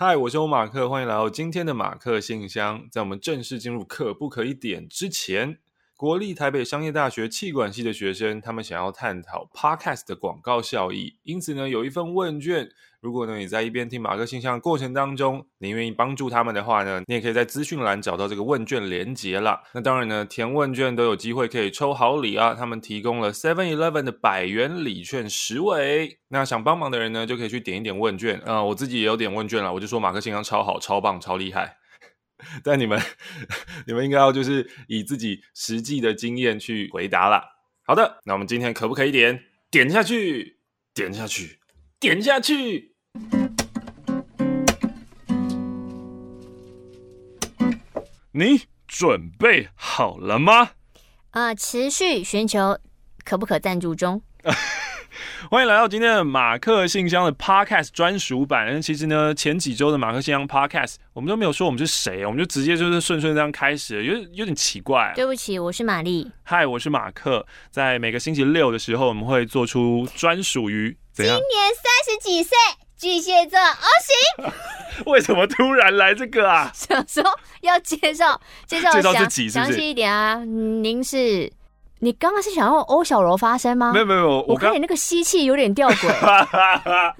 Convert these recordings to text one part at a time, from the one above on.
嗨，我是欧马克，欢迎来到今天的马克信箱。在我们正式进入可不可以点之前，国立台北商业大学企管系的学生，他们想要探讨 Podcast 的广告效益，因此呢，有一份问卷。如果呢你在一边听马克信箱的过程当中，你愿意帮助他们的话呢，你也可以在资讯栏找到这个问卷连接啦。那当然呢，填问卷都有机会可以抽好礼啊。他们提供了 Seven Eleven 的百元礼券十位。那想帮忙的人呢，就可以去点一点问卷啊、呃。我自己也有点问卷了，我就说马克信箱超好、超棒、超厉害。但你们，你们应该要就是以自己实际的经验去回答啦。好的，那我们今天可不可以点？点下去，点下去。点下去，你准备好了吗？啊、呃，持续寻求可不可赞助中。欢迎来到今天的马克信箱的 Podcast 专属版。其实呢，前几周的马克信箱 Podcast 我们都没有说我们是谁，我们就直接就是顺顺这样开始了，有点有点奇怪、啊。对不起，我是玛丽。嗨，我是马克。在每个星期六的时候，我们会做出专属于。今年三十几岁，巨蟹座 O 型。为什么突然来这个啊？想说要介绍介绍介绍自己是不是？详细一点啊！您是你刚刚是想要欧小柔发声吗？没有没有，我看你那个吸气有点吊诡。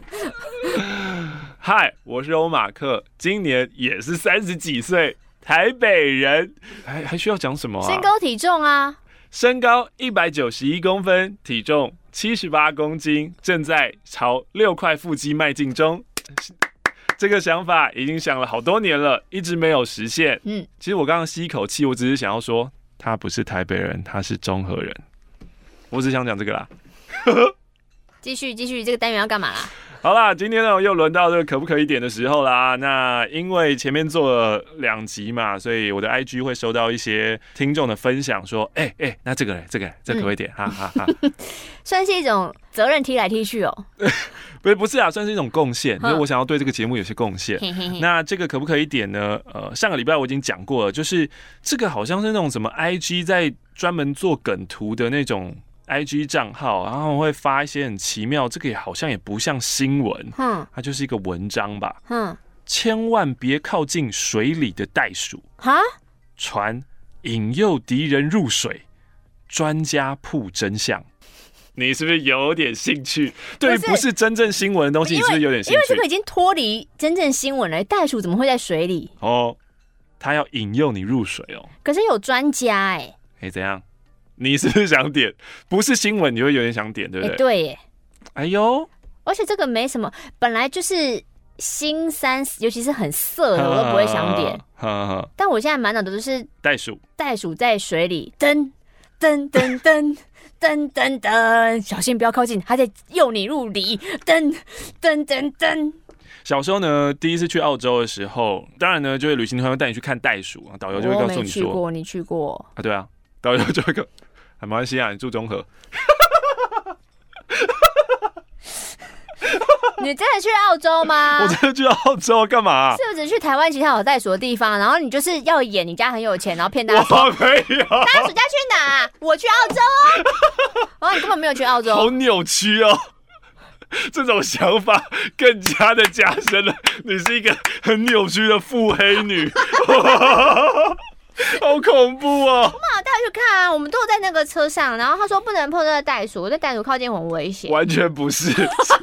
嗨，我是欧马克，今年也是三十几岁，台北人。还还需要讲什么啊？身高体重啊？身高一百九十一公分，体重。七十八公斤，正在朝六块腹肌迈进中。这个想法已经想了好多年了，一直没有实现。嗯，其实我刚刚吸一口气，我只是想要说，他不是台北人，他是中和人。我只想讲这个啦。继续继续，这个单元要干嘛啦？好啦，今天呢又轮到这个可不可以点的时候啦。那因为前面做了两集嘛，所以我的 IG 会收到一些听众的分享，说，哎、欸、哎、欸，那这个嘞，这个这个可不可以点？哈哈哈，算是一种责任踢来踢去哦。不是不是啊，算是一种贡献，因为我想要对这个节目有些贡献。那这个可不可以点呢？呃，上个礼拜我已经讲过了，就是这个好像是那种什么 IG 在专门做梗图的那种。I G 账号，然后会发一些很奇妙，这个也好像也不像新闻，嗯，它就是一个文章吧，嗯，千万别靠近水里的袋鼠，哈，船引诱敌人入水，专家曝真相，你是不是有点兴趣？对于不是真正新闻的东西，你是不是有点兴趣？因为这个已经脱离真正新闻了，袋鼠怎么会在水里？哦，他要引诱你入水哦，可是有专家哎、欸，哎，怎样？你是不是想点？不是新闻，你会有点想点，对不对？欸、对耶。哎呦，而且这个没什么，本来就是新三，尤其是很色的，我都不会想点。但我现在满脑的都是袋鼠，袋鼠在水里，噔噔噔噔噔噔噔，小心不要靠近，它在诱你入里，噔噔噔噔。小时候呢，第一次去澳洲的时候，当然呢，就是旅行团会带你去看袋鼠啊，导游就会告诉你说：“我去过，你去过啊？”对啊，导游就会告。没关系啊，你住中和。你真的去澳洲吗？我真的去澳洲干嘛、啊？是不是去台湾其他有袋鼠的地方？然后你就是要演你家很有钱，然后骗大家说我没有。大家暑假去哪？我去澳洲哦。然后你根本没有去澳洲，好扭曲哦！这种想法更加的加深了，你是一个很扭曲的腹黑女。好恐怖哦！我们好带去看啊，我们都有在那个车上，然后他说不能碰那个袋鼠，那袋鼠靠近很危险。完全不是，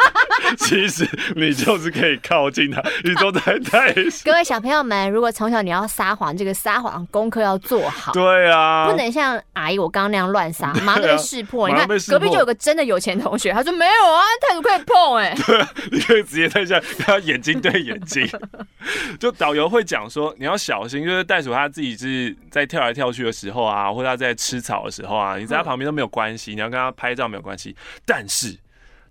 其实你就是可以靠近它，你都在袋鼠。各位小朋友们，如果从小你要撒谎，这个撒谎功课要做好。对啊，不能像阿姨我刚刚那样乱撒，马上被识破。你看隔壁就有个真的有钱同学，他说没有啊，袋鼠可以碰哎、欸。对，你可以直接在下跟他眼睛对眼睛。就导游会讲说你要小心，就是袋鼠它自己是。在跳来跳去的时候啊，或者他在吃草的时候啊，你在他旁边都没有关系，你要跟他拍照没有关系。但是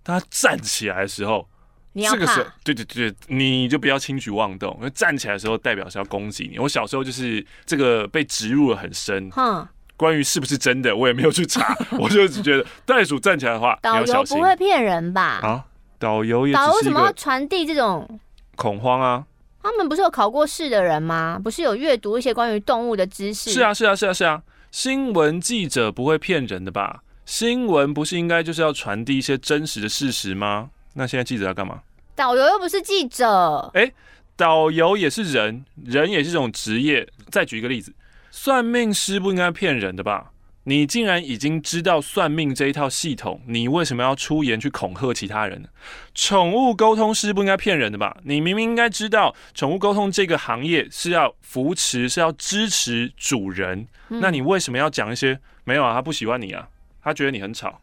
当他站起来的时候，这个时候，对对对，你就不要轻举妄动，因为站起来的时候代表是要攻击你。我小时候就是这个被植入了很深。哼，关于是不是真的，我也没有去查，我就只觉得袋鼠站起来的话，导游不会骗人吧？啊，导游也导游为什么要传递这种恐慌啊？他们不是有考过试的人吗？不是有阅读一些关于动物的知识？是啊，是啊，是啊，是啊。新闻记者不会骗人的吧？新闻不是应该就是要传递一些真实的事实吗？那现在记者要干嘛？导游又不是记者。哎，导游也是人，人也是一种职业。再举一个例子，算命师不应该骗人的吧？你竟然已经知道算命这一套系统，你为什么要出言去恐吓其他人呢？宠物沟通师不应该骗人的吧？你明明应该知道，宠物沟通这个行业是要扶持，是要支持主人，嗯、那你为什么要讲一些没有啊？他不喜欢你啊，他觉得你很吵，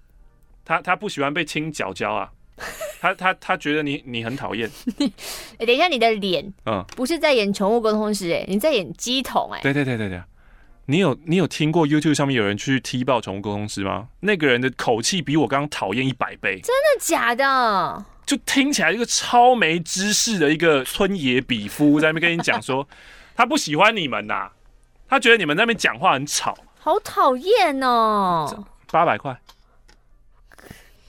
他他不喜欢被亲脚脚啊，他他他觉得你你很讨厌。等一下，你的脸，嗯，不是在演宠物沟通师，哎，你在演鸡桶，哎，对对对对对。你有你有听过 YouTube 上面有人去踢爆宠物沟通师吗？那个人的口气比我刚刚讨厌一百倍。真的假的？就听起来一个超没知识的一个村野比夫 在那边跟你讲说，他不喜欢你们呐、啊，他觉得你们在那边讲话很吵，好讨厌哦。八百块。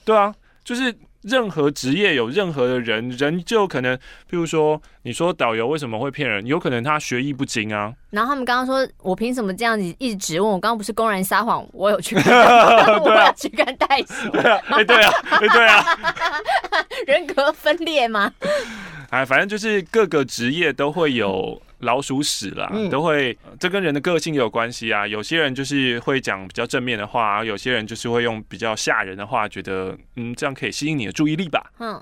对啊，就是。任何职业有任何的人，人就可能，譬如说，你说导游为什么会骗人？有可能他学艺不精啊。然后他们刚刚说，我凭什么这样子一直质问？我刚刚不是公然撒谎，我有去看，我要去看袋鼠。对啊，哎，对啊，哎，对啊，人格分裂吗？哎，反正就是各个职业都会有。老鼠屎啦，嗯、都会，这跟人的个性有关系啊。有些人就是会讲比较正面的话，有些人就是会用比较吓人的话，觉得嗯，这样可以吸引你的注意力吧。嗯，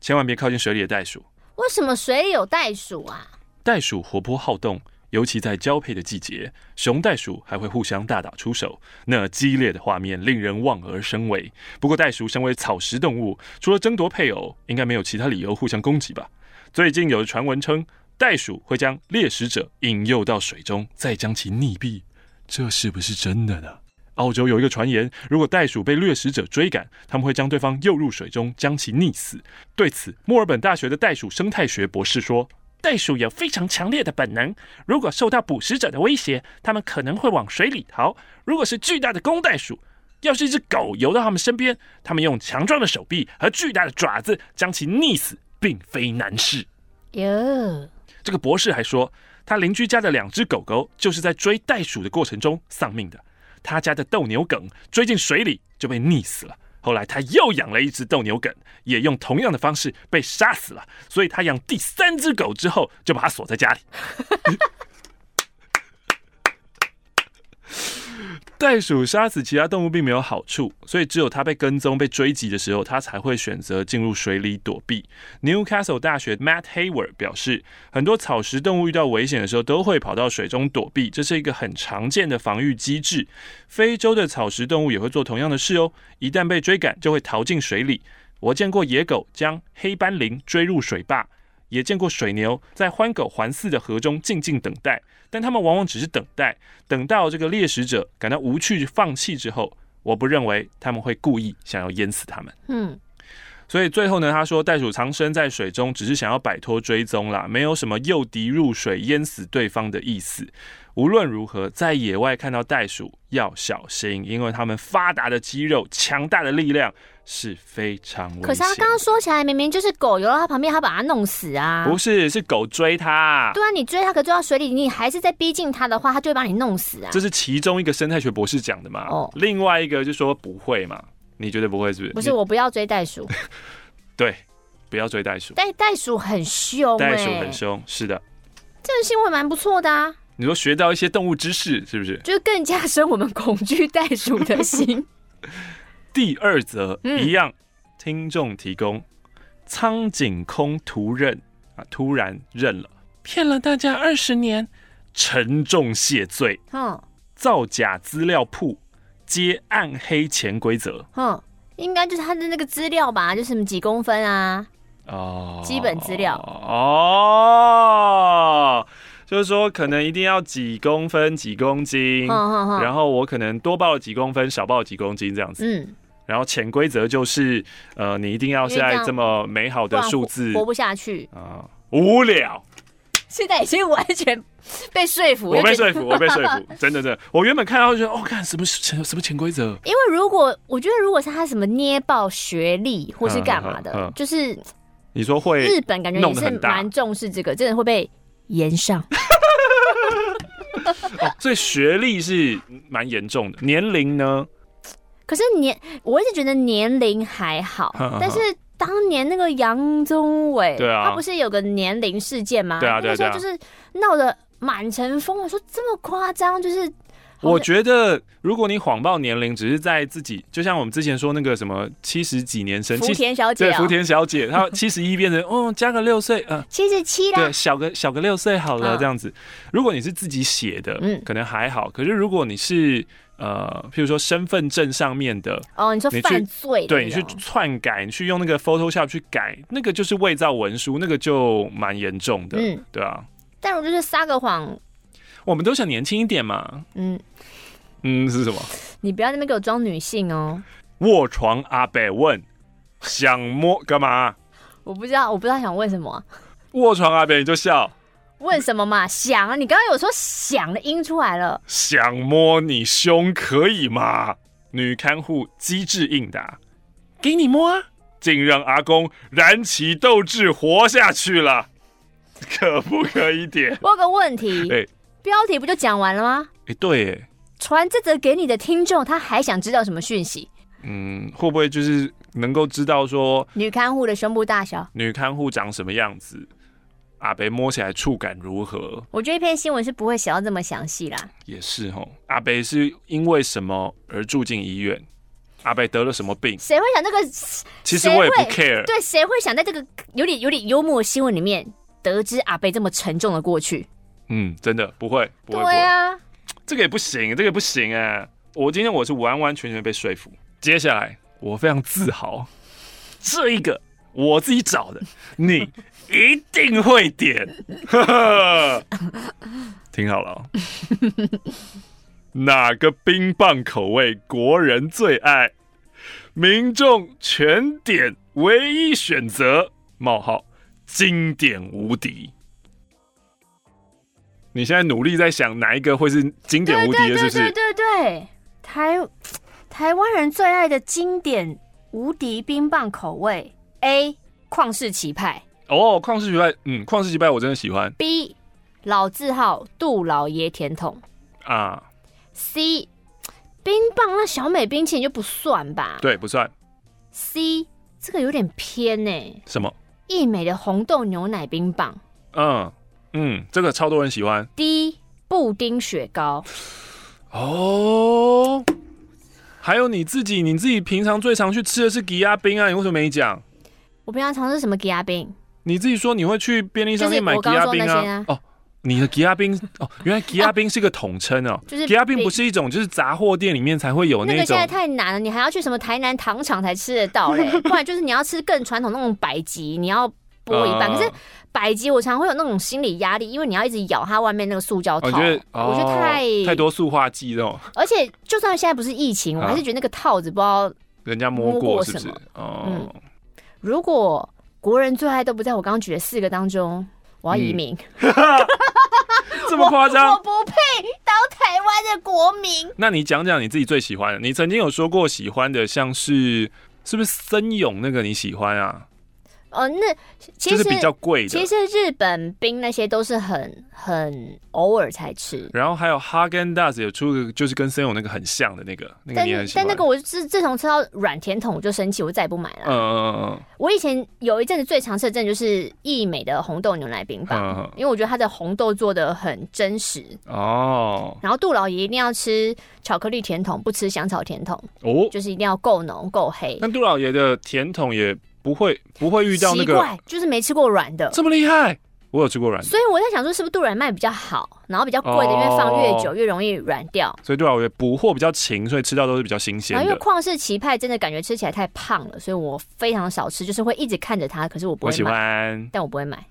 千万别靠近水里的袋鼠。为什么水里有袋鼠啊？袋鼠活泼好动，尤其在交配的季节，雄袋鼠还会互相大打出手，那激烈的画面令人望而生畏。不过，袋鼠身为草食动物，除了争夺配偶，应该没有其他理由互相攻击吧？最近有传闻称。袋鼠会将猎食者引诱到水中，再将其溺毙，这是不是真的呢？澳洲有一个传言，如果袋鼠被掠食者追赶，他们会将对方诱入水中，将其溺死。对此，墨尔本大学的袋鼠生态学博士说：“袋鼠有非常强烈的本能，如果受到捕食者的威胁，它们可能会往水里逃。如果是巨大的公袋鼠，要是一只狗游到它们身边，它们用强壮的手臂和巨大的爪子将其溺死，并非难事。”哟。这个博士还说，他邻居家的两只狗狗就是在追袋鼠的过程中丧命的。他家的斗牛梗追进水里就被溺死了。后来他又养了一只斗牛梗，也用同样的方式被杀死了。所以他养第三只狗之后，就把它锁在家里。袋鼠杀死其他动物并没有好处，所以只有它被跟踪、被追击的时候，它才会选择进入水里躲避。Newcastle 大学 Matt Hayward 表示，很多草食动物遇到危险的时候都会跑到水中躲避，这是一个很常见的防御机制。非洲的草食动物也会做同样的事哦，一旦被追赶，就会逃进水里。我见过野狗将黑斑羚追入水坝。也见过水牛在欢狗环伺的河中静静等待，但他们往往只是等待，等到这个猎食者感到无趣放弃之后，我不认为他们会故意想要淹死他们。嗯，所以最后呢，他说袋鼠藏身在水中，只是想要摆脱追踪啦，没有什么诱敌入水淹死对方的意思。无论如何，在野外看到袋鼠要小心，因为它们发达的肌肉、强大的力量是非常危险。可是他刚刚说起来，明明就是狗游到他旁边，他把它弄死啊！不是，是狗追他。对啊，你追他，可追到水里，你还是在逼近他的话，他就会把你弄死啊！这是其中一个生态学博士讲的嘛？哦，另外一个就说不会嘛？你觉得不会是不是？不是，我不要追袋鼠。对，不要追袋鼠。袋袋鼠很凶，袋鼠很凶，是的。这个新闻蛮不错的啊。你说学到一些动物知识，是不是？就更加深我们恐惧袋鼠的心。第二则一样，嗯、听众提供：苍井空突认啊，突然认了，骗了大家二十年，沉重谢罪。嗯，造假资料铺，接暗黑潜规则。嗯，应该就是他的那个资料吧？就什么几公分啊？哦，基本资料。哦。就是说，可能一定要几公分、几公斤，然后我可能多报了几公分，少报了几公斤这样子。嗯，然后潜规则就是，呃，你一定要在这么美好的数字，活不下去啊，无聊。现在已经完全被说服，我被说服，我被说服，真的真的。我原本看到就觉得，哦，看什么潜什么潜规则？因为如果我觉得，如果是他什么捏爆学历或是干嘛的，就是你说会日本感觉也是蛮重视这个，真的会被。延上、哦，所以学历是蛮严重的。年龄呢？可是年，我一直觉得年龄还好，但是当年那个杨宗纬，对啊，他不是有个年龄事件吗？对啊，对啊，那时候就是闹得满城风。我说这么夸张，就是。我觉得，如果你谎报年龄，只是在自己，就像我们之前说那个什么七十几年生，福田小姐、喔，对，福田小姐，她 七十一变成哦，加个六岁，嗯、呃，七十七啦，对，小个小个六岁好了，嗯、这样子。如果你是自己写的，嗯，可能还好。可是如果你是呃，譬如说身份证上面的，哦，你说犯罪，对，你去篡改，你去用那个 Photoshop 去改，那个就是伪造文书，那个就蛮严重的，嗯，对啊。但如果就是撒个谎，我们都想年轻一点嘛，嗯。嗯，是什么？你不要在那边给我装女性哦。卧床阿北问：想摸干嘛？我不知道，我不知道想问什么。卧床阿北你就笑。问什么嘛？想啊！你刚刚有说想的音出来了。想摸你胸可以吗？女看护机智应答：给你摸啊！竟让阿公燃起斗志活下去了，可不可以点？我有个问题。哎，标题不就讲完了吗？哎，对，哎。传这则给你的听众，他还想知道什么讯息？嗯，会不会就是能够知道说女看护的胸部大小？女看护长什么样子？阿北摸起来触感如何？我觉得一篇新闻是不会写到这么详细啦。也是哦，阿北是因为什么而住进医院？阿北得了什么病？谁会想这个？其实我也不 care。对，谁会想在这个有点有点幽默的新闻里面得知阿北这么沉重的过去？嗯，真的不会。不会对啊。这个也不行，这个也不行哎！我今天我是完完全全被说服。接下来我非常自豪，这一个我自己找的，你一定会点。听好了，哪个冰棒口味国人最爱？民众全点唯一选择冒号经典无敌。你现在努力在想哪一个会是经典无敌的，是不是？对对对，台台湾人最爱的经典无敌冰棒口味：A. 旷世奇派。哦，旷世奇派，嗯，旷世奇派我真的喜欢。B. 老字号杜老爷甜筒啊。C. 冰棒那小美冰淇淋就不算吧？对，不算。C. 这个有点偏呢。什么？义美的红豆牛奶冰棒。嗯。嗯，这个超多人喜欢。D，布丁雪糕。哦，还有你自己，你自己平常最常去吃的是吉亚冰啊？你为什么没讲？我平常常吃什么吉亚冰？你自己说你会去便利商店买吉亚冰啊？啊哦，你的吉亚冰哦，原来吉亚冰是个统称哦。就是吉亚冰不是一种，就是杂货店里面才会有那种。那个现在太难了，你还要去什么台南糖厂才吃得到嘞？不然就是你要吃更传统那种百吉，你要剥一半。呃、可是。百吉我常会有那种心理压力，因为你要一直咬它外面那个塑胶套，我觉得，哦、我觉得太太多塑化剂了。而且就算现在不是疫情，啊、我还是觉得那个套子不知道人家摸过是不是？哦、嗯，如果国人最爱都不在我刚刚举的四个当中，我要移民。嗯、这么夸张？我不配当台湾的国民。那你讲讲你自己最喜欢的？你曾经有说过喜欢的，像是是不是森永那个你喜欢啊？哦，那其实是比较贵的。其实日本冰那些都是很很偶尔才吃。然后还有哈根达斯有出个，就是跟森永那个很像的那个，那个你很喜欢。但那个我自自从吃到软甜筒我就生气，我再也不买了。嗯嗯嗯嗯。我以前有一阵子最常吃的，真的就是益美的红豆牛奶冰棒，因为我觉得它的红豆做的很真实。哦。然后杜老爷一定要吃巧克力甜筒，不吃香草甜筒。哦。就是一定要够浓够黑。那杜老爷的甜筒也。不会，不会遇到那个，奇怪，就是没吃过软的，这么厉害。我有吃过软的，所以我在想说，是不是杜软卖比较好，然后比较贵的，因为放越久越容易软掉。所以杜老爷补货比较勤，所以吃到都是比较新鲜的。因为旷世奇派真的感觉吃起来太胖了，所以我非常少吃，就是会一直看着它，可是我不会买。我喜欢，但我不会买。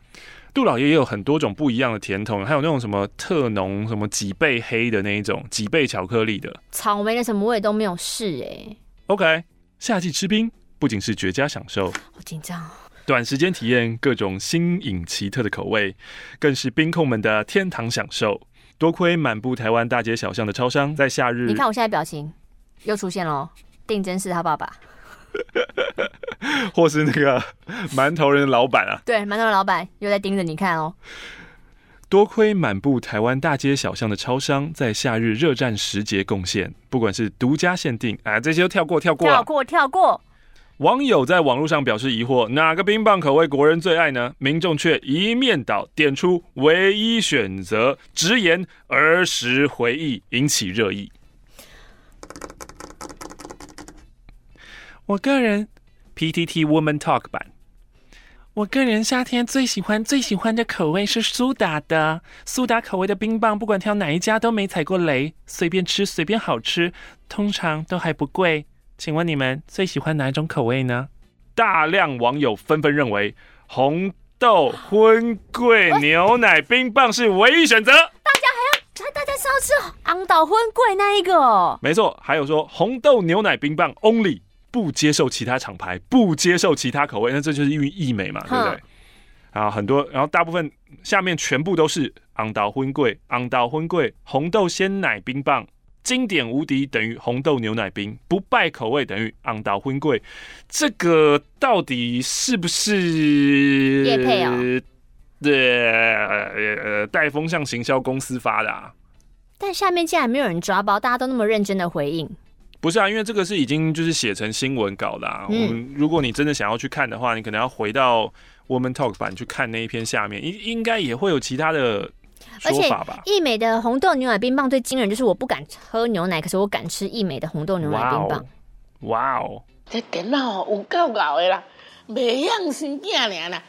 杜老爷也有很多种不一样的甜筒，还有那种什么特浓、什么几倍黑的那一种，几倍巧克力的，草莓的什么我也都没有试哎、欸。OK，夏季吃冰。不仅是绝佳享受，好紧张哦。短时间体验各种新颖奇特的口味，更是冰控们的天堂享受。多亏满布台湾大街小巷的超商，在夏日，你看我现在表情又出现了。定真是他爸爸，或是那个馒头人的老板啊？对，馒头人老板又在盯着你看哦。多亏满布台湾大街小巷的超商，在夏日热战时节贡献，不管是独家限定啊，这些都跳过，跳过，跳过，跳过。网友在网络上表示疑惑：哪个冰棒口味国人最爱呢？民众却一面倒点出唯一选择，直言儿时回忆，引起热议。我个人 PTT Woman Talk 版，我个人夏天最喜欢最喜欢的口味是苏打的，苏打口味的冰棒，不管挑哪一家都没踩过雷，随便吃随便好吃，通常都还不贵。请问你们最喜欢哪一种口味呢？大量网友纷纷认为红豆婚桂牛奶冰棒是唯一选择。大家还要，大家是要吃昂岛婚贵那一个？没错，还有说红豆牛奶冰棒 only，不接受其他厂牌，不接受其他口味，那这就是因为义美嘛，对不对？啊，很多，然后大部分下面全部都是昂岛婚贵，昂岛婚贵红豆鲜奶冰棒。经典无敌等于红豆牛奶冰，不败口味等于昂岛婚贵，这个到底是不是叶配哦？对，呃，带风向行销公司发的啊。但下面竟然没有人抓包，大家都那么认真的回应。不是啊，因为这个是已经就是写成新闻稿的啊。嗯，我们如果你真的想要去看的话，你可能要回到 Woman Talk 版去看那一篇下面，应应该也会有其他的。而且益美的红豆牛奶冰棒最惊人，就是我不敢喝牛奶，可是我敢吃益美的红豆牛奶冰棒。哇哦！这电脑有够搞的啦，每样新变脸啦，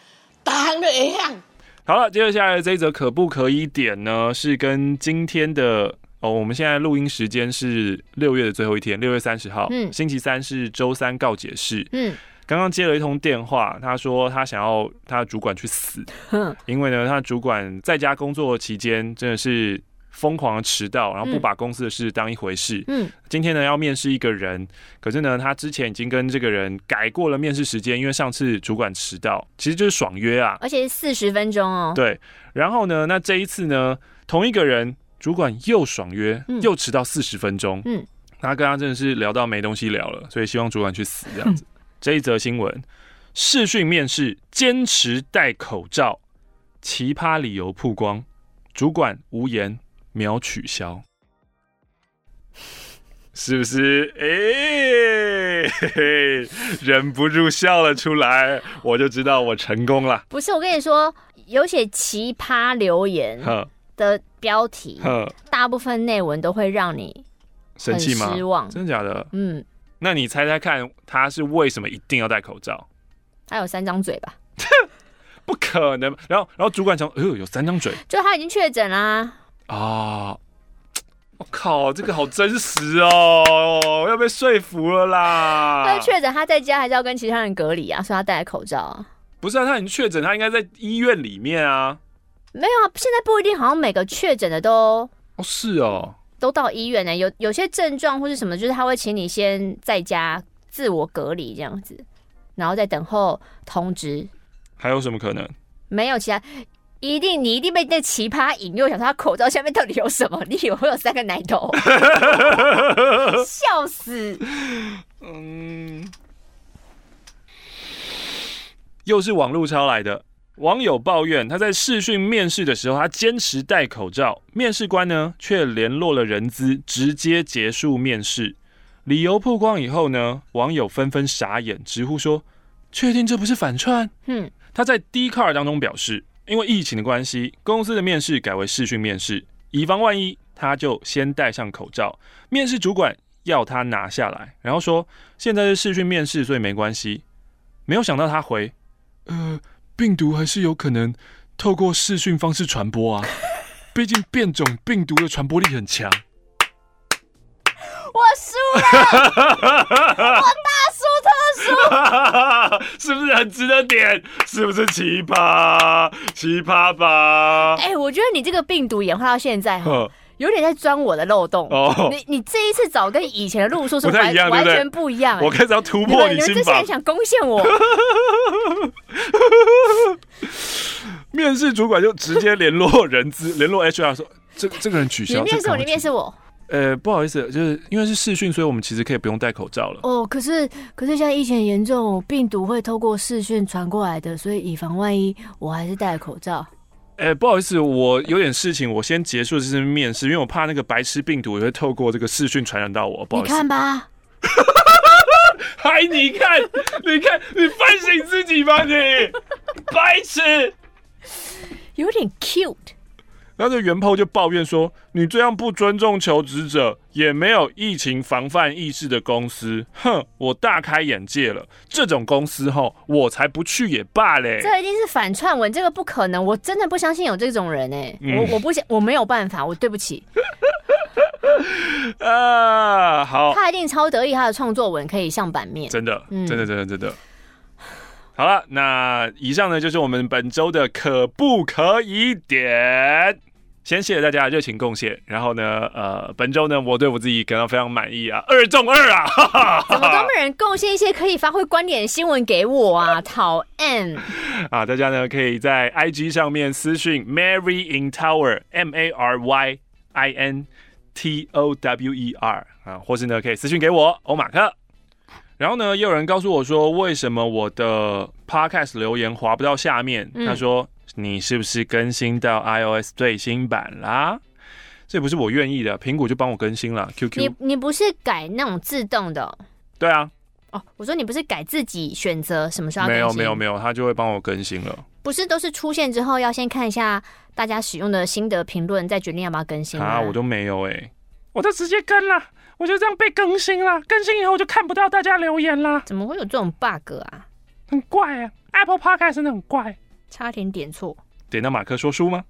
大行都一样。好了，接着下来这一则可不可以点呢？是跟今天的哦，我们现在录音时间是六月的最后一天，六月三十号，嗯，星期三是周三告解室，嗯。刚刚接了一通电话，他说他想要他的主管去死，因为呢，他主管在家工作期间真的是疯狂的迟到，然后不把公司的事当一回事。嗯，今天呢要面试一个人，可是呢他之前已经跟这个人改过了面试时间，因为上次主管迟到，其实就是爽约啊，而且是四十分钟哦。对，然后呢，那这一次呢，同一个人主管又爽约，又迟到四十分钟。嗯，他跟他真的是聊到没东西聊了，所以希望主管去死这样子。这一则新闻，视讯面试坚持戴口罩，奇葩理由曝光，主管无言秒取消，是不是？哎、欸，嘿嘿，忍不住笑了出来，我就知道我成功了。不是，我跟你说，有写奇葩留言的标题，大部分内文都会让你很失望，生气吗？真的假的？嗯。那你猜猜看，他是为什么一定要戴口罩？他有三张嘴吧？不可能。然后，然后主管讲，哎呦，有三张嘴，就他已经确诊啦。啊！我靠，这个好真实哦，要被说服了啦。他确诊，他在家还是要跟其他人隔离啊，所以他戴口罩啊。不是啊，他已经确诊，他应该在医院里面啊。没有啊，现在不一定，好像每个确诊的都哦，是哦。都到医院呢，有有些症状或是什么，就是他会请你先在家自我隔离这样子，然后再等候通知。还有什么可能？没有其他，一定你一定被那奇葩引诱，想说他口罩下面到底有什么？你以为会有三个奶头？笑死！嗯，又是网路抄来的。网友抱怨，他在视讯面试的时候，他坚持戴口罩，面试官呢却联络了人资，直接结束面试。理由曝光以后呢，网友纷纷傻眼，直呼说：“确定这不是反串？” 嗯，他在 Dcard 当中表示，因为疫情的关系，公司的面试改为视讯面试，以防万一，他就先戴上口罩。面试主管要他拿下来，然后说：“现在是视讯面试，所以没关系。”没有想到他回：“呃。”病毒还是有可能透过视讯方式传播啊，毕竟变种病毒的传播力很强。我输了，我大输特输，是不是很值得点？是不是奇葩？奇葩吧？哎、欸，我觉得你这个病毒演化到现在哈。有点在钻我的漏洞。哦，你你这一次找跟以前的路数是完全完全不一样。我开始要突破你心防。你们这些人想攻陷我。面试主管就直接联络人资，联络 HR 说：“这这个人取消。”你面试我，你面试我。呃，不好意思，就是因为是视讯，所以我们其实可以不用戴口罩了。哦，可是可是现在疫情严重，病毒会透过视讯传过来的，所以以防万一，我还是戴口罩。哎、欸，不好意思，我有点事情，我先结束这次面试，因为我怕那个白痴病毒也会透过这个视讯传染到我。不好意思，你看吧，嗨，你看，你看，你反省自己吧，你白痴，有点 cute。然后这原 PO 就抱怨说：“你这样不尊重求职者，也没有疫情防范意识的公司，哼，我大开眼界了。这种公司吼，我才不去也罢嘞。”这一定是反串文，这个不可能，我真的不相信有这种人哎，嗯、我我不想，我没有办法，我对不起。啊，好，他一定超得意，他的创作文可以上版面，真的，真的，真的，真的。好了，那以上呢就是我们本周的可不可以点。先谢谢大家的热情贡献，然后呢，呃，本周呢我对我自己感到非常满意啊，二中二啊，哈哈哈，怎么都没人贡献一些可以发挥观点的新闻给我啊？讨厌啊！大家呢可以在 IG 上面私讯 Mary in Tower M A R Y I N T O W E R 啊，或是呢可以私讯给我欧马克。然后呢，也有人告诉我说，为什么我的 podcast 留言滑不到下面？嗯、他说：“你是不是更新到 iOS 最新版啦？”这不是我愿意的，苹果就帮我更新了。QQ，你你不是改那种自动的？对啊。哦，我说你不是改自己选择什么时候？没有没有没有，他就会帮我更新了。不是都是出现之后要先看一下大家使用的心得评论，再决定要不要更新啊？我都没有哎、欸，我都直接跟了。我就这样被更新了，更新以后我就看不到大家留言了。怎么会有这种 bug 啊？很怪啊，Apple Podcast 真的很怪，差点点错。点到马克说书吗？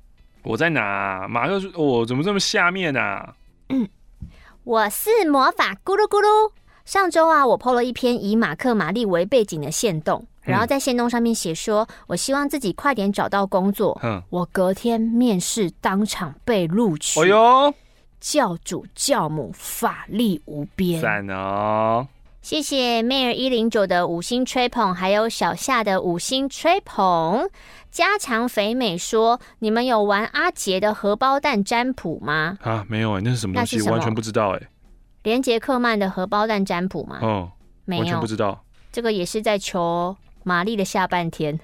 我在哪？马克说，我、哦、怎么这么下面啊？嗯，我是魔法咕噜咕噜。上周啊，我 PO 了一篇以马克玛丽为背景的线动，然后在线动上面写说，我希望自己快点找到工作。嗯，我隔天面试当场被录取。哎呦！教主教母法力无边，赞哦！谢谢 Mayor 一零九的五星吹捧，还有小夏的五星吹捧。加强肥美说：“你们有玩阿杰的荷包蛋占卜吗？”啊，没有哎、欸，那是什么东西？完全不知道哎、欸。连杰克曼的荷包蛋占卜吗？哦，没有，完全不知道。这个也是在求玛丽的下半天。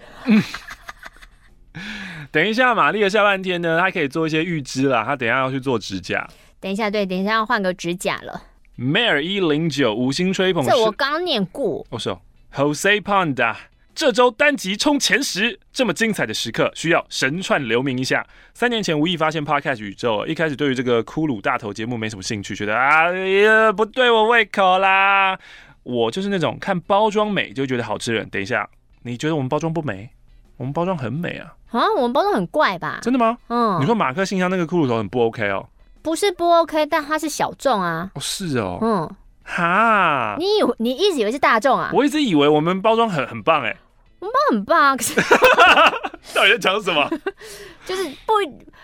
等一下，玛丽的下半天呢？她可以做一些预知啦。她等一下要去做指甲。等一下，对，等一下要换个指甲了。Mayor 一零九五星吹捧，这我刚刚念过。哦，是哦。Jose Panda 这周单集冲前十，这么精彩的时刻需要神串留名一下。三年前无意发现 Podcast 宇宙，一开始对于这个骷髅大头节目没什么兴趣，觉得哎呀不对我胃口啦。我就是那种看包装美就觉得好吃的人。等一下，你觉得我们包装不美？我们包装很美啊。啊，我们包装很怪吧？真的吗？嗯。你说马克信箱那个骷髅头很不 OK 哦？不是不 OK，但它是小众啊。哦，是哦。嗯，哈，你以为你一直以为是大众啊？我一直以为我们包装很很棒哎。我们包很棒啊，可是 到底在讲什么？就是不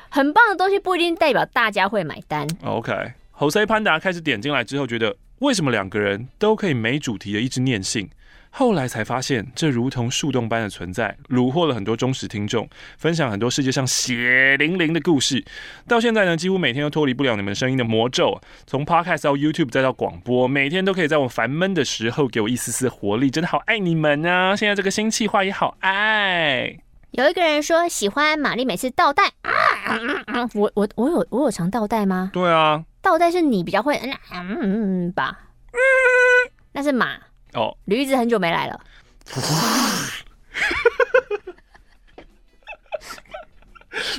很棒的东西不一定代表大家会买单。OK，猴塞潘达开始点进来之后，觉得为什么两个人都可以没主题的一直念信？后来才发现，这如同树洞般的存在，虏获了很多忠实听众，分享很多世界上血淋淋的故事。到现在呢，几乎每天都脱离不了你们声音的魔咒。从 Podcast 到 YouTube 再到广播，每天都可以在我烦闷的时候给我一丝丝活力，真的好爱你们啊！现在这个新企划也好爱。有一个人说喜欢玛丽每次倒带啊，啊，啊，我我我有我有常倒带吗？对啊，倒带是你比较会嗯嗯嗯吧？嗯，那是马。哦，驴子很久没来了。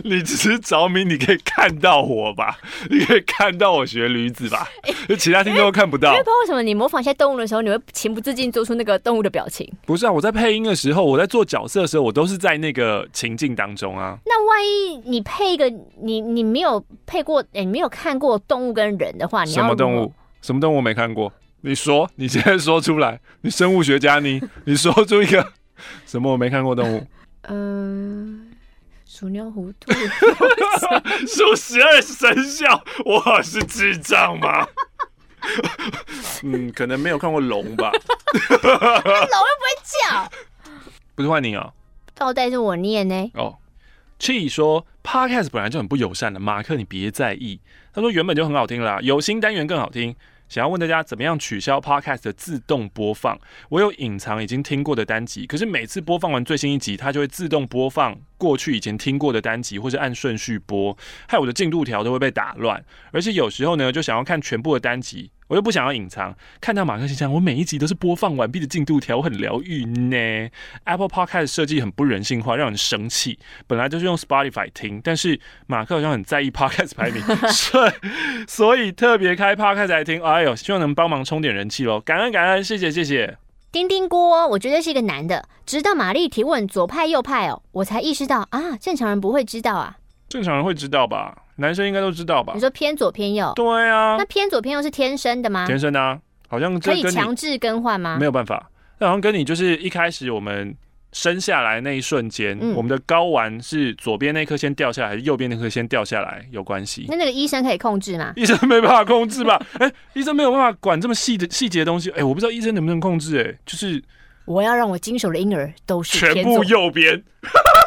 你只是着迷，你可以看到我吧？你可以看到我学驴子吧？欸、其他听众都看不到。因为不知道为什么你模仿一些动物的时候，你会情不自禁做出那个动物的表情。不是啊，我在配音的时候，我在做角色的时候，我都是在那个情境当中啊。那万一你配一个你你没有配过，哎、欸，你没有看过动物跟人的话，你要什么动物？什么动物我没看过？你说，你现在说出来，你生物学家你，你说出一个 什么我没看过动物？嗯、呃，鼠、牛、虎、兔，数十二生肖，我是智障吗？嗯，可能没有看过龙吧。龙又不会叫，不是换你哦。倒带是我念呢。哦，Chi 说，Podcast 本来就很不友善的，马克你别在意。他说原本就很好听啦，有新单元更好听。想要问大家怎么样取消 Podcast 的自动播放？我有隐藏已经听过的单集，可是每次播放完最新一集，它就会自动播放过去以前听过的单集，或是按顺序播，害我的进度条都会被打乱。而且有时候呢，就想要看全部的单集，我又不想要隐藏，看到马克信箱，我每一集都是播放完毕的进度条，我很疗愈呢。Apple Podcast 设计很不人性化，让人生气。本来就是用 Spotify 听，但是马克好像很在意 Podcast 排名，所以所以特别开 Podcast 来听。哎呦，希望能帮忙充点人气喽！感恩感恩，谢谢谢谢。丁丁锅，我觉得是一个男的。直到玛丽提问左派右派哦，我才意识到啊，正常人不会知道啊。正常人会知道吧？男生应该都知道吧？你说偏左偏右？对啊。那偏左偏右是天生的吗？天生的啊，好像可以强制更换吗？没有办法，那好像跟你就是一开始我们生下来那一瞬间，嗯、我们的睾丸是左边那颗先掉下来，还是右边那颗先掉下来有关系？那那个医生可以控制吗？医生没办法控制吧？哎、欸，医生没有办法管这么细的细节的东西。哎、欸，我不知道医生能不能控制、欸。哎，就是我要让我经手的婴儿都是全部右边，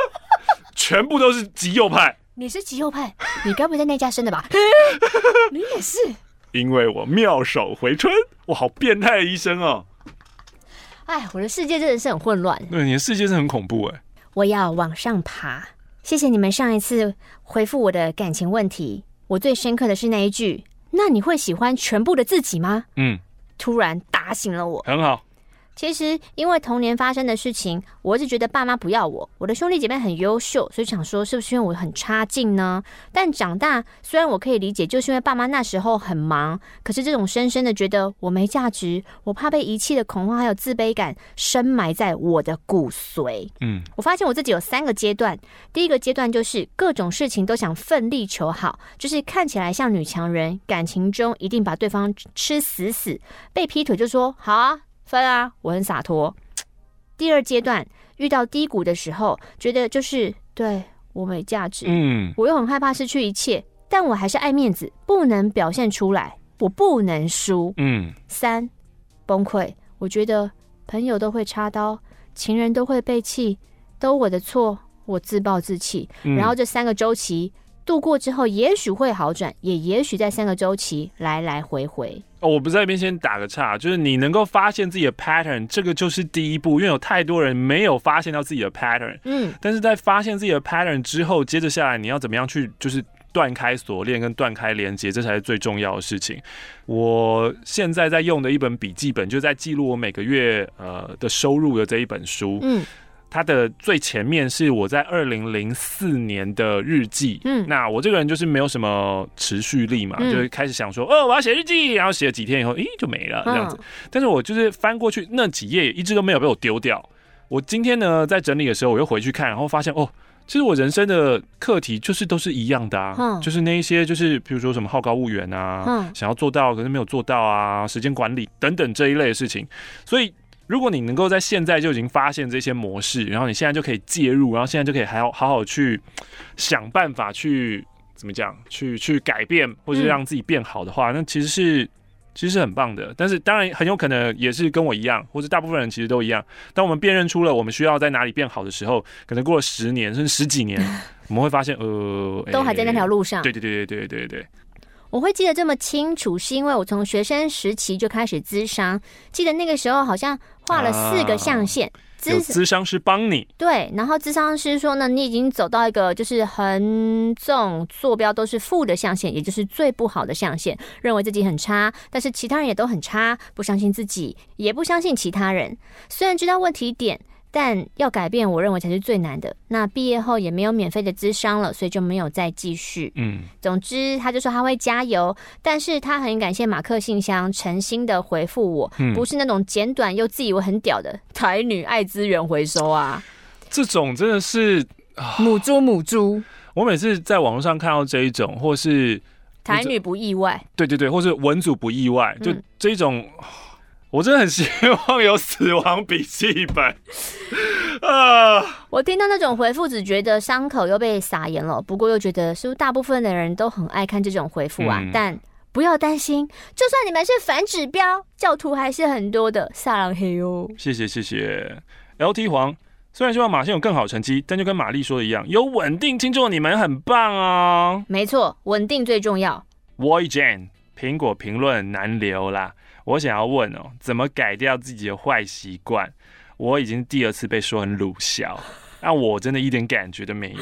全部都是极右派。你是极右派，你该不会在那家生的吧？你也是，因为我妙手回春，我好变态的医生哦。哎，我的世界真的是很混乱。对，你的世界是很恐怖哎。我要往上爬。谢谢你们上一次回复我的感情问题，我最深刻的是那一句：“那你会喜欢全部的自己吗？”嗯，突然打醒了我。很好。其实，因为童年发生的事情，我一直觉得爸妈不要我。我的兄弟姐妹很优秀，所以想说是不是因为我很差劲呢？但长大，虽然我可以理解，就是因为爸妈那时候很忙，可是这种深深的觉得我没价值，我怕被遗弃的恐慌还有自卑感，深埋在我的骨髓。嗯，我发现我自己有三个阶段。第一个阶段就是各种事情都想奋力求好，就是看起来像女强人，感情中一定把对方吃死死。被劈腿就说好啊。分啊，我很洒脱。第二阶段遇到低谷的时候，觉得就是对我没价值，嗯，我又很害怕失去一切，但我还是爱面子，不能表现出来，我不能输，嗯。三崩溃，我觉得朋友都会插刀，情人都会背弃，都我的错，我自暴自弃。嗯，然后这三个周期度过之后，也许会好转，也也许在三个周期来来回回。哦，我不在那边先打个岔，就是你能够发现自己的 pattern，这个就是第一步，因为有太多人没有发现到自己的 pattern。嗯，但是在发现自己的 pattern 之后，接着下来你要怎么样去就是断开锁链跟断开连接，这才是最重要的事情。我现在在用的一本笔记本，就在记录我每个月呃的收入的这一本书。嗯。它的最前面是我在二零零四年的日记，嗯，那我这个人就是没有什么持续力嘛，嗯、就开始想说，哦，我要写日记，然后写了几天以后，咦，就没了这样子。哦、但是我就是翻过去那几页，一直都没有被我丢掉。我今天呢，在整理的时候，我又回去看，然后发现，哦，其实我人生的课题就是都是一样的啊，嗯、就是那一些，就是比如说什么好高骛远啊，嗯、想要做到可是没有做到啊，时间管理等等这一类的事情，所以。如果你能够在现在就已经发现这些模式，然后你现在就可以介入，然后现在就可以还好好好去想办法去怎么讲，去去改变或者让自己变好的话，嗯、那其实是其实是很棒的。但是当然很有可能也是跟我一样，或者大部分人其实都一样。当我们辨认出了我们需要在哪里变好的时候，可能过了十年甚至十几年，我们会发现呃，都还在那条路上。对对对对对对对。我会记得这么清楚，是因为我从学生时期就开始咨商，记得那个时候好像画了四个象限。啊、咨有咨商师帮你对，然后咨商师说呢，你已经走到一个就是横纵坐标都是负的象限，也就是最不好的象限，认为自己很差，但是其他人也都很差，不相信自己，也不相信其他人。虽然知道问题点。但要改变，我认为才是最难的。那毕业后也没有免费的资商了，所以就没有再继续。嗯，总之他就说他会加油，但是他很感谢马克信箱诚心的回复我，嗯、不是那种简短又自以为很屌的台女爱资源回收啊。这种真的是母猪母猪。我每次在网络上看到这一种，或是台女不意外，对对对，或是文组不意外，就这一种。嗯我真的很希望有死亡笔记本 啊！我听到那种回复，只觉得伤口又被撒盐了。不过又觉得，是不是大部分的人都很爱看这种回复啊？嗯、但不要担心，就算你们是反指标，教徒还是很多的。撒浪嘿哟！谢谢谢谢，LT 黄。虽然希望马先有更好成绩，但就跟玛丽说的一样，有稳定听众，你们很棒啊！没错，稳定最重要。Voy Jane，苹果评论难留啦。我想要问哦，怎么改掉自己的坏习惯？我已经第二次被说很鲁小。那我真的一点感觉都没有。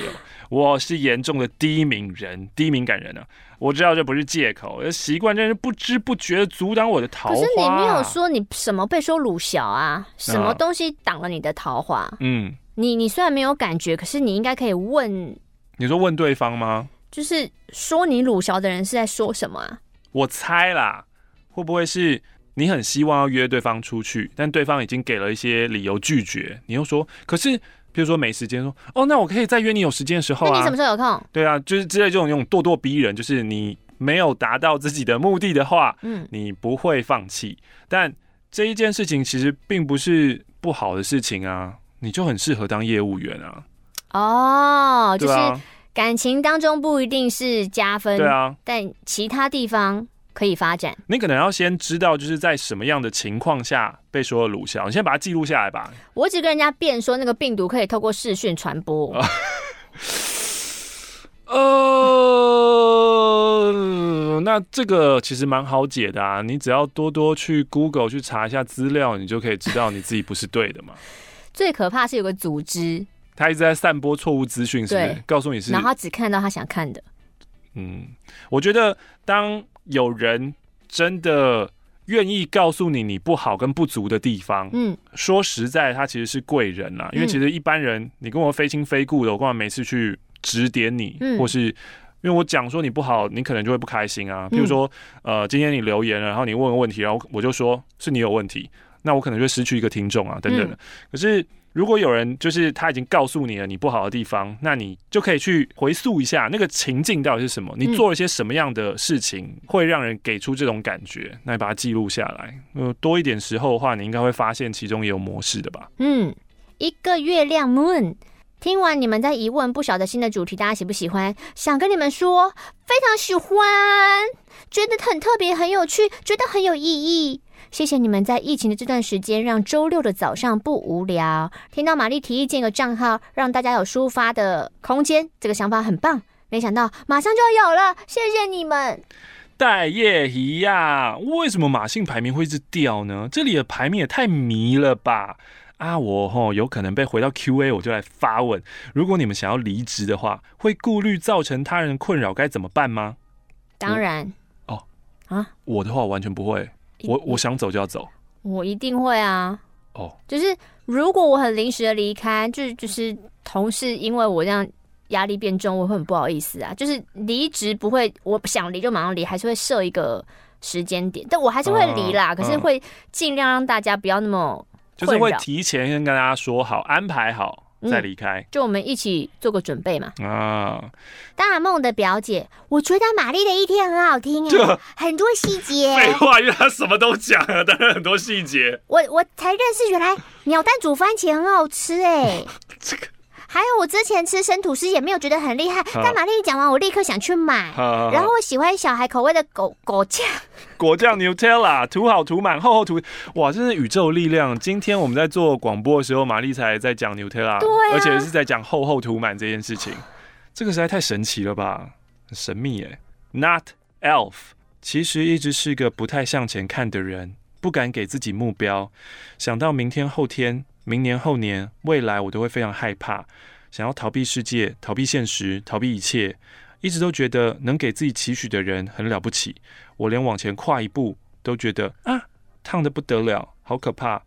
我是严重的低敏人，低敏感人啊！我知道这不是借口，习惯真是不知不觉的阻挡我的桃花。可是你没有说你什么被说鲁小啊？什么东西挡了你的桃花？嗯，你你虽然没有感觉，可是你应该可以问。你说问对方吗？就是说你鲁小的人是在说什么啊？我猜啦，会不会是你很希望要约对方出去，但对方已经给了一些理由拒绝，你又说可是。比如说没时间，说哦，那我可以再约你有时间的时候啊。那你什么时候有空？对啊，就是之类这种用咄咄逼人，就是你没有达到自己的目的的话，嗯，你不会放弃。但这一件事情其实并不是不好的事情啊，你就很适合当业务员啊。哦，就是感情当中不一定是加分，对啊，但其他地方。可以发展，你可能要先知道，就是在什么样的情况下被说了鲁小，你先把它记录下来吧。我只跟人家辩说，那个病毒可以透过视讯传播。呃，那这个其实蛮好解的啊，你只要多多去 Google 去查一下资料，你就可以知道你自己不是对的嘛。最可怕是有个组织，他一直在散播错误资讯，是不是？告诉你是，然后他只看到他想看的。嗯，我觉得当。有人真的愿意告诉你你不好跟不足的地方，嗯，说实在，他其实是贵人呐，因为其实一般人，你跟我非亲非故的，我干嘛每次去指点你，嗯，或是因为我讲说你不好，你可能就会不开心啊。比如说，呃，今天你留言了，然后你问个问题，然后我就说是你有问题，那我可能就失去一个听众啊，等等的。可是。如果有人就是他已经告诉你了你不好的地方，那你就可以去回溯一下那个情境到底是什么，你做了些什么样的事情会让人给出这种感觉，那你把它记录下来。呃，多一点时候的话，你应该会发现其中也有模式的吧？嗯，一个月亮 Moon，听完你们在疑问，不晓得新的主题大家喜不喜欢？想跟你们说，非常喜欢，觉得很特别，很有趣，觉得很有意义。谢谢你们在疫情的这段时间，让周六的早上不无聊。听到玛丽提议建个账号，让大家有抒发的空间，这个想法很棒。没想到马上就有了，谢谢你们。待业一样，为什么马姓排名会一直掉呢？这里的排名也太迷了吧！啊，我吼有可能被回到 Q&A，我就来发问：如果你们想要离职的话，会顾虑造成他人困扰，该怎么办吗？当然。哦啊，我的话完全不会。我我想走就要走，我一定会啊。哦，oh. 就是如果我很临时的离开，就就是同事因为我这样压力变重，我会很不好意思啊。就是离职不会，我想离就马上离，还是会设一个时间点，但我还是会离啦。Uh, uh. 可是会尽量让大家不要那么，就是会提前跟大家说好，安排好。再离开、嗯，就我们一起做个准备嘛。啊，大梦的表姐，我觉得玛丽的一天很好听哎，很多细节。废话，因为他什么都讲了，当然很多细节。我我才认识，原来鸟蛋煮番茄很好吃哎。这个。还有我之前吃生吐司也没有觉得很厉害，但玛丽一讲完，我立刻想去买。然后我喜欢小孩口味的果果酱，果酱 Nutella 涂好涂满厚厚涂，哇，真是宇宙力量！今天我们在做广播的时候，玛丽才在讲 Nutella，对、啊，而且是在讲厚厚涂满这件事情，这个实在太神奇了吧，很神秘哎。Not Elf，其实一直是个不太向前看的人，不敢给自己目标，想到明天后天。明年后年未来，我都会非常害怕，想要逃避世界，逃避现实，逃避一切。一直都觉得能给自己期许的人很了不起，我连往前跨一步都觉得啊，烫得不得了，好可怕。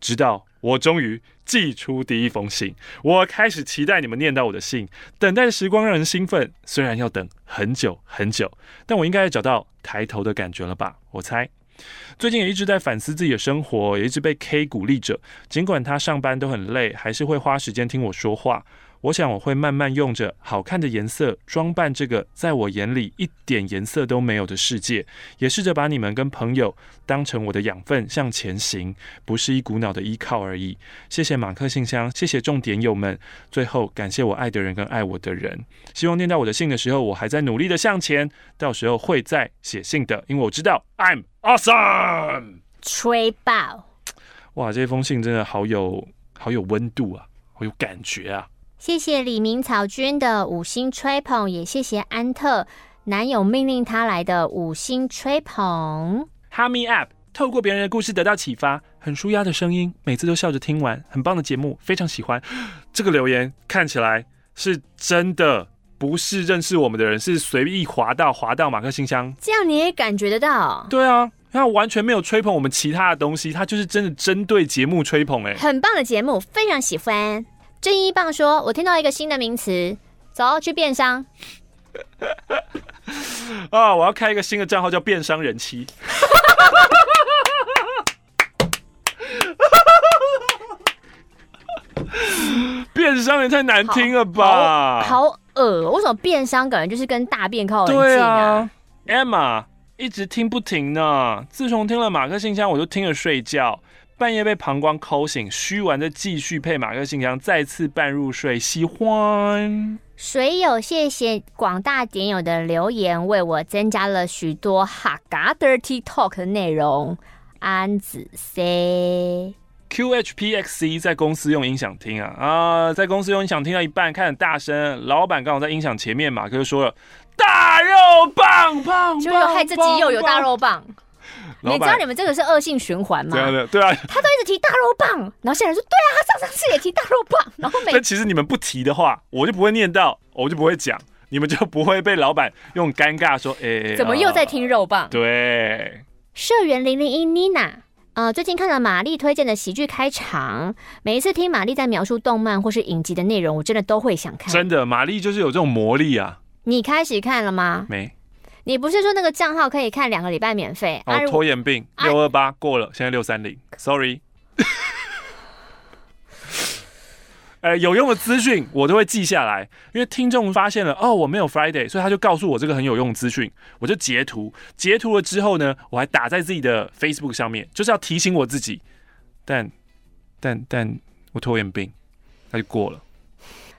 直到我终于寄出第一封信，我开始期待你们念到我的信，等待的时光让人兴奋，虽然要等很久很久，但我应该找到抬头的感觉了吧？我猜。最近也一直在反思自己的生活，也一直被 K 鼓励着。尽管他上班都很累，还是会花时间听我说话。我想我会慢慢用着好看的颜色装扮这个在我眼里一点颜色都没有的世界，也试着把你们跟朋友当成我的养分向前行，不是一股脑的依靠而已。谢谢马克信箱，谢谢重点友们。最后感谢我爱的人跟爱我的人。希望念到我的信的时候，我还在努力的向前，到时候会再写信的，因为我知道 I'm awesome。吹爆！哇，这封信真的好有好有温度啊，好有感觉啊。谢谢李明草君的五星吹捧，也谢谢安特男友命令他来的五星吹捧。哈密 App 透过别人的故事得到启发，很舒压的声音，每次都笑着听完，很棒的节目，非常喜欢。这个留言看起来是真的，不是认识我们的人，是随意滑到滑到马克信箱，这样你也感觉得到？对啊，他完全没有吹捧我们其他的东西，他就是真的针对节目吹捧，哎，很棒的节目，非常喜欢。正一棒说：“我听到一个新的名词，走去变商。”啊！我要开一个新的账号，叫“变商人妻”。变商也太难听了吧！好恶！为什么变商感觉就是跟大便靠很近啊？对啊，Emma 一直听不停呢。自从听了马克信箱，我就听了睡觉，半夜被膀胱抠醒，虚完再继续配马克信箱，再次半入睡。喜欢。水友，谢谢广大点友的留言，为我增加了许多哈嘎 dirty talk 的内容。安子 C QHPXC 在公司用音响听啊啊，在公司用音响听到一半，看很大声，老板刚好在音响前面，马克就说了大肉棒棒，就又害自己又有大肉棒。你知道你们这个是恶性循环吗？对啊，对啊，他都一直提大肉棒，然后现在说对啊，他上上次也提大肉棒，然后每但其实你们不提的话，我就不会念到，我就不会讲，你们就不会被老板用尴尬说，哎、欸，怎么又在听肉棒？对，社员零零一妮娜，呃，最近看了玛丽推荐的喜剧开场，每一次听玛丽在描述动漫或是影集的内容，我真的都会想看。真的，玛丽就是有这种魔力啊！你开始看了吗？没。你不是说那个账号可以看两个礼拜免费？哦，拖延病六二八过了，现在六三零，sorry。哎，有用的资讯我都会记下来，因为听众发现了哦，我没有 Friday，所以他就告诉我这个很有用的资讯，我就截图，截图了之后呢，我还打在自己的 Facebook 上面，就是要提醒我自己。但但但我拖延病，他就过了。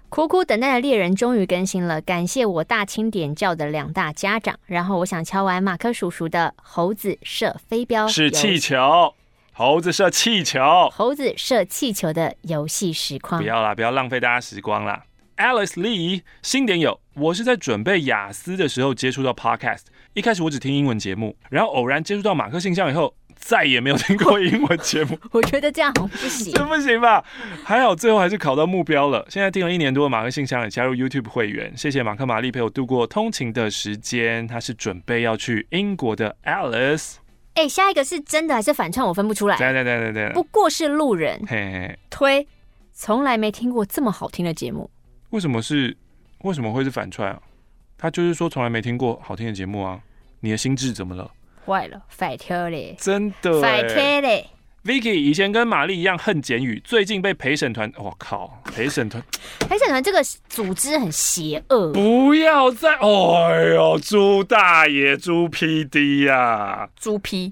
苦苦等待的猎人终于更新了，感谢我大清点教的两大家长。然后我想敲完马克叔叔的猴子射飞镖是气球，猴子射气球，猴子射气球的游戏实况。不要啦，不要浪费大家时光啦。Alice Lee 新点有，我是在准备雅思的时候接触到 Podcast，一开始我只听英文节目，然后偶然接触到马克信箱以后。再也没有听过英文节目，我觉得这样好不行，这不行吧？还好最后还是考到目标了。现在听了一年多的马克信箱，也加入 YouTube 会员。谢谢马克玛丽陪我度过通勤的时间。他是准备要去英国的 Alice。哎、欸，下一个是真的还是反串？我分不出来。对对对对对，不过是路人。嘿嘿，推，从来没听过这么好听的节目。为什么是？为什么会是反串啊？他就是说从来没听过好听的节目啊。你的心智怎么了？坏了，反跳嘞！真的，反跳嘞！Vicky 以前跟玛丽一样恨简语，最近被陪审团……我靠，陪审团！陪审团这个组织很邪恶，不要再……哎呦，猪大爷，猪 PD 呀，猪 P，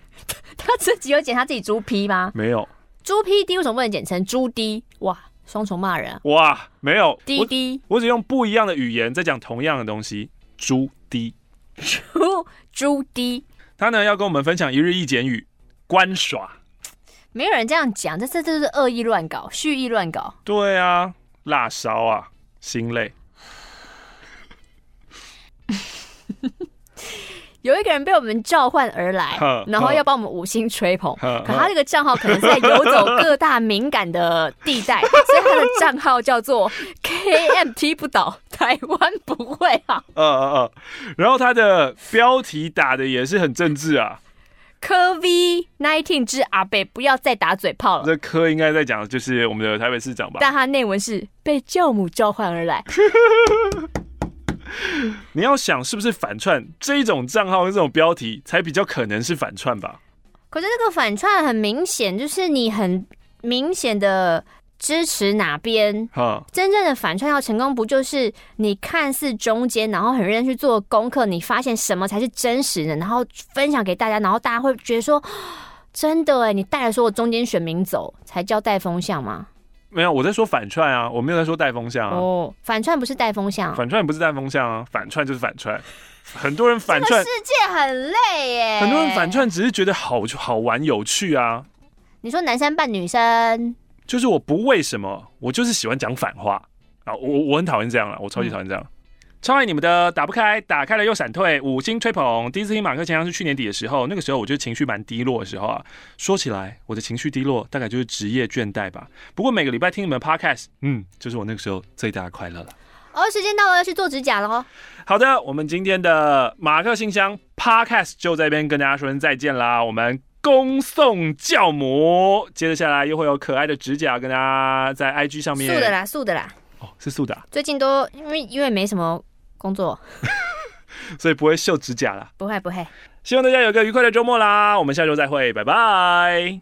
他自己有剪他自己猪 P 吗？没有，猪 PD 为什么不能剪成猪 D？哇，双重骂人啊！哇，没有滴滴，我只用不一样的语言在讲同样的东西，猪 D，猪猪 D。他呢要跟我们分享一日一简语，官耍，没有人这样讲，这这这是恶意乱搞，蓄意乱搞。对啊，辣烧啊，心累。有一个人被我们召唤而来，然后要帮我们五星吹捧，可他这个账号可能是在游走各大敏感的地带，所以他的账号叫做 KMT 不倒，台湾不会好。嗯嗯嗯，然后他的标题打的也是很政治啊，科 V nineteen 之阿北不要再打嘴炮了。这柯应该在讲的就是我们的台北市长吧？但他内文是被教母召唤而来。你要想是不是反串这一种账号跟这种标题才比较可能是反串吧？可是这个反串很明显，就是你很明显的支持哪边？哈，真正的反串要成功，不就是你看似中间，然后很认真去做功课，你发现什么才是真实的，然后分享给大家，然后大家会觉得说真的哎，你带了所有中间选民走，才叫带风向吗？没有，我在说反串啊，我没有在说带风向啊。哦，反串不是带风向，反串不是带风向啊，反串就是反串。很多人反串，世界很累耶。很多人反串只是觉得好好玩、有趣啊。你说男生扮女生，就是我不为什么，我就是喜欢讲反话啊。我我很讨厌这样了，我超级讨厌这样。超爱你们的打不开，打开了又闪退，五星吹捧。第一次听马克信箱是去年底的时候，那个时候我就情绪蛮低落的时候啊。说起来，我的情绪低落大概就是职业倦怠吧。不过每个礼拜听你们的 podcast，嗯，就是我那个时候最大的快乐了。哦，时间到了，要去做指甲了哦。好的，我们今天的马克信箱 podcast 就在这边跟大家说声再见啦。我们恭送教母，接着下来又会有可爱的指甲跟大家在 IG 上面。素的啦，素的啦。哦，是素的啊。最近都因为因为没什么。工作。所以不会秀指甲啦。不会不会。希望大家有个愉快的周末啦我们下周再会拜拜。